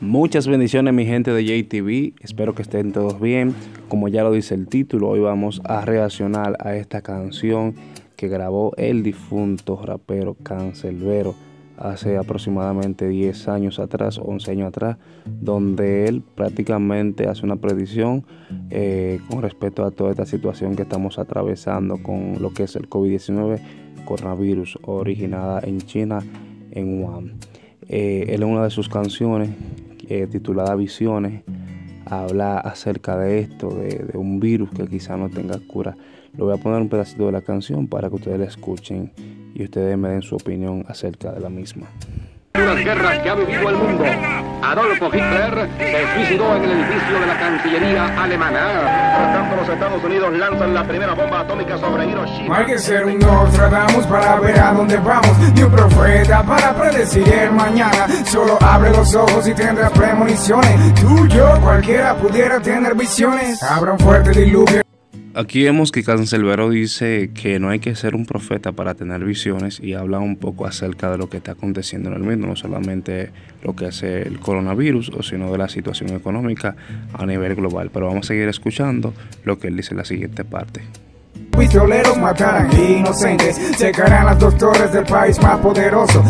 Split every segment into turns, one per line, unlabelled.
Muchas bendiciones mi gente de JTV, espero que estén todos bien. Como ya lo dice el título, hoy vamos a reaccionar a esta canción que grabó el difunto rapero Cancelbero hace aproximadamente 10 años atrás, 11 años atrás, donde él prácticamente hace una predicción eh, con respecto a toda esta situación que estamos atravesando con lo que es el COVID-19, coronavirus, originada en China, en Wuhan. Eh, él en una de sus canciones eh, titulada Visiones, habla acerca de esto, de, un virus que quizá no tenga cura. Le voy a poner un pedacito de la canción para que ustedes la escuchen y ustedes me den su opinión acerca de la misma
las guerras que ha vivido el mundo. Adolfo Hitler se suicidó en el edificio de la Cancillería alemana. Por tanto, los Estados Unidos lanzan la primera bomba atómica sobre Hiroshima.
hay que ser un Nostradamus para ver a dónde vamos. Ni un profeta para predecir el mañana. Solo abre los ojos y tendrás premoniciones. Tú, yo, cualquiera pudiera tener visiones. Habrá un fuerte diluvio.
Aquí vemos que Cancelbero dice que no hay que ser un profeta para tener visiones y habla un poco acerca de lo que está aconteciendo en el mundo, no solamente lo que hace el coronavirus, sino de la situación económica a nivel global. Pero vamos a seguir escuchando lo que él dice en la siguiente parte.
Pistoleros matarán inocentes, secarán las dos torres del país más poderoso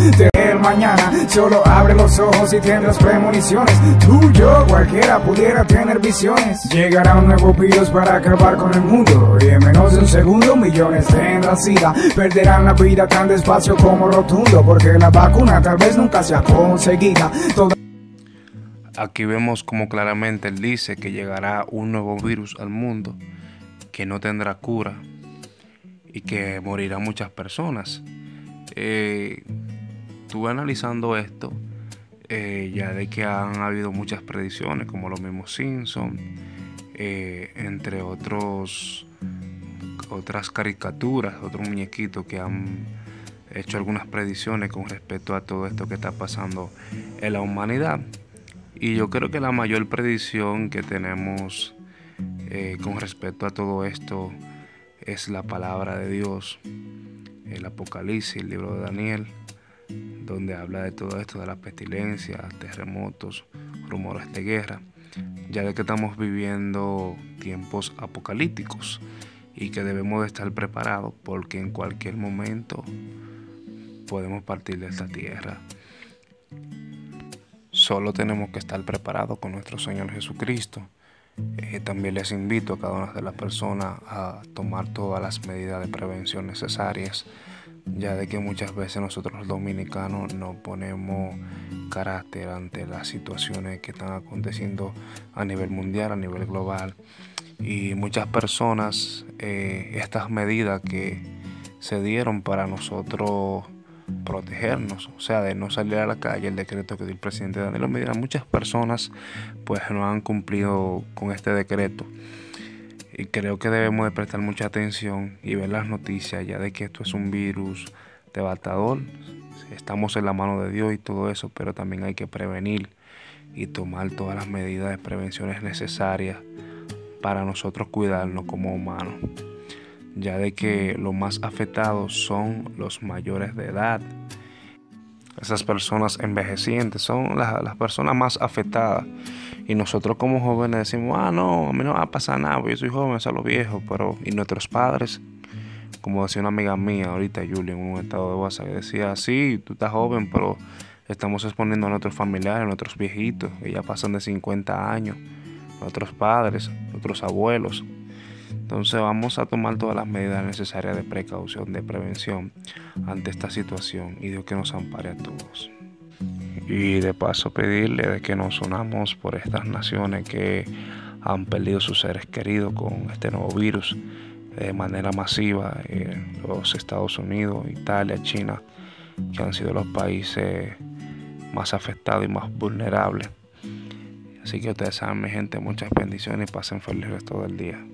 mañana. Solo abre los ojos y tendrás premoniciones. Tú, yo, cualquiera pudiera tener visiones. Llegará un nuevo virus para acabar con el mundo. Y en menos de un segundo, millones tendrán sida. Perderán la vida tan despacio como rotundo. Porque la vacuna tal vez nunca sea conseguida.
Aquí vemos como claramente él dice que llegará un nuevo virus al mundo que no tendrá cura y que morirán muchas personas. Eh, estuve analizando esto, eh, ya de que han habido muchas predicciones, como los mismos Simpsons, eh, entre otros otras caricaturas, otros muñequitos que han hecho algunas predicciones con respecto a todo esto que está pasando en la humanidad. Y yo creo que la mayor predicción que tenemos eh, con respecto a todo esto es la palabra de Dios, el Apocalipsis, el libro de Daniel, donde habla de todo esto, de la pestilencia, terremotos, rumores de guerra, ya de que estamos viviendo tiempos apocalípticos y que debemos de estar preparados porque en cualquier momento podemos partir de esta tierra. Solo tenemos que estar preparados con nuestro Señor Jesucristo eh, también les invito a cada una de las personas a tomar todas las medidas de prevención necesarias, ya de que muchas veces nosotros los dominicanos no ponemos carácter ante las situaciones que están aconteciendo a nivel mundial, a nivel global. Y muchas personas, eh, estas medidas que se dieron para nosotros protegernos, o sea, de no salir a la calle, el decreto que dio el presidente Danilo Medina. Muchas personas pues no han cumplido con este decreto. Y creo que debemos de prestar mucha atención y ver las noticias ya de que esto es un virus devastador. Estamos en la mano de Dios y todo eso, pero también hay que prevenir y tomar todas las medidas de prevenciones necesarias para nosotros cuidarnos como humanos ya de que los más afectados son los mayores de edad. Esas personas envejecientes son las, personas más afectadas. Y nosotros como jóvenes decimos, ah, no, a mí no va a pasar nada, yo soy joven, a los viejos. Pero, y nuestros padres, como decía una amiga mía ahorita, Julia, en un estado de WhatsApp, decía, sí, tú estás joven, pero estamos exponiendo a nuestros familiares, a nuestros viejitos, que ya pasan de 50 años, nuestros padres, nuestros abuelos. Entonces vamos a tomar todas las medidas necesarias de precaución, de prevención ante esta situación y Dios que nos ampare a todos. Y de paso pedirle de que nos unamos por estas naciones que han perdido sus seres queridos con este nuevo virus de manera masiva, los Estados Unidos, Italia, China, que han sido los países más afectados y más vulnerables. Así que ustedes saben, mi gente, muchas bendiciones y pasen feliz resto del día.